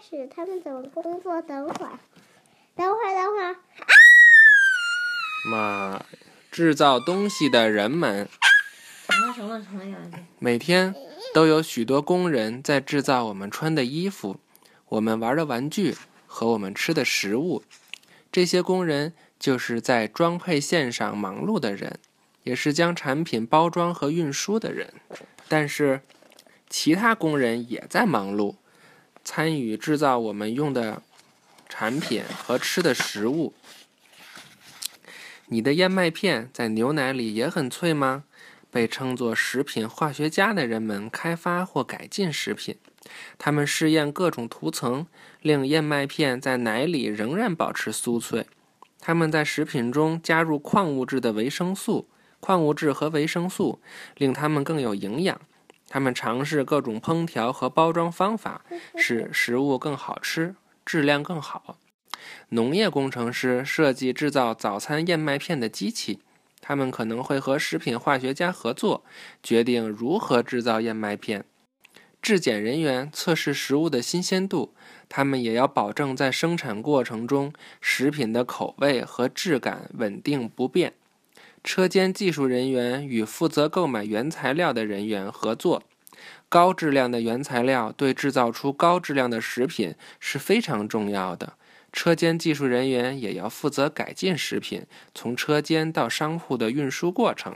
始他们怎么工作？等会儿，等会儿，等会儿。妈，制造东西的人们成了，成了，成了，呀！每天都有许多工人在制造我们穿的衣服、我们玩的玩具和我们吃的食物。这些工人就是在装配线上忙碌的人，也是将产品包装和运输的人。但是，其他工人也在忙碌，参与制造我们用的产品和吃的食物。你的燕麦片在牛奶里也很脆吗？被称作食品化学家的人们开发或改进食品，他们试验各种涂层，令燕麦片在奶里仍然保持酥脆。他们在食品中加入矿物质的维生素、矿物质和维生素，令它们更有营养。他们尝试各种烹调和包装方法，使食物更好吃、质量更好。农业工程师设计制造早餐燕麦片的机器，他们可能会和食品化学家合作，决定如何制造燕麦片。质检人员测试食物的新鲜度，他们也要保证在生产过程中食品的口味和质感稳定不变。车间技术人员与负责购买原材料的人员合作。高质量的原材料对制造出高质量的食品是非常重要的。车间技术人员也要负责改进食品从车间到商铺的运输过程。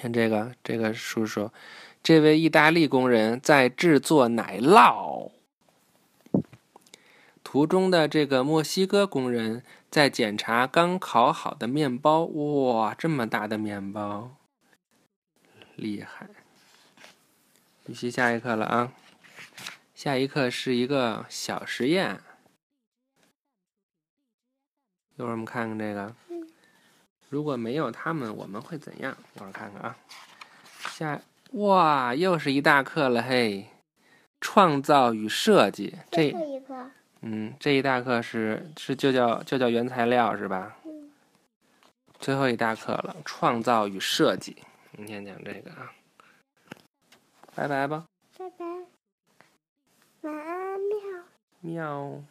看这个，这个叔叔，这位意大利工人在制作奶酪。图中的这个墨西哥工人在检查刚烤好的面包。哇，这么大的面包，厉害！预习下一课了啊，下一课是一个小实验。一会儿我们看看这个，如果没有他们，我们会怎样？一会儿看看啊。下哇，又是一大课了嘿！创造与设计，这，嗯，这一大课是是就叫就叫原材料是吧？嗯。最后一大课了，创造与设计，明天讲这个啊。拜拜吧。拜拜。晚安，喵。喵。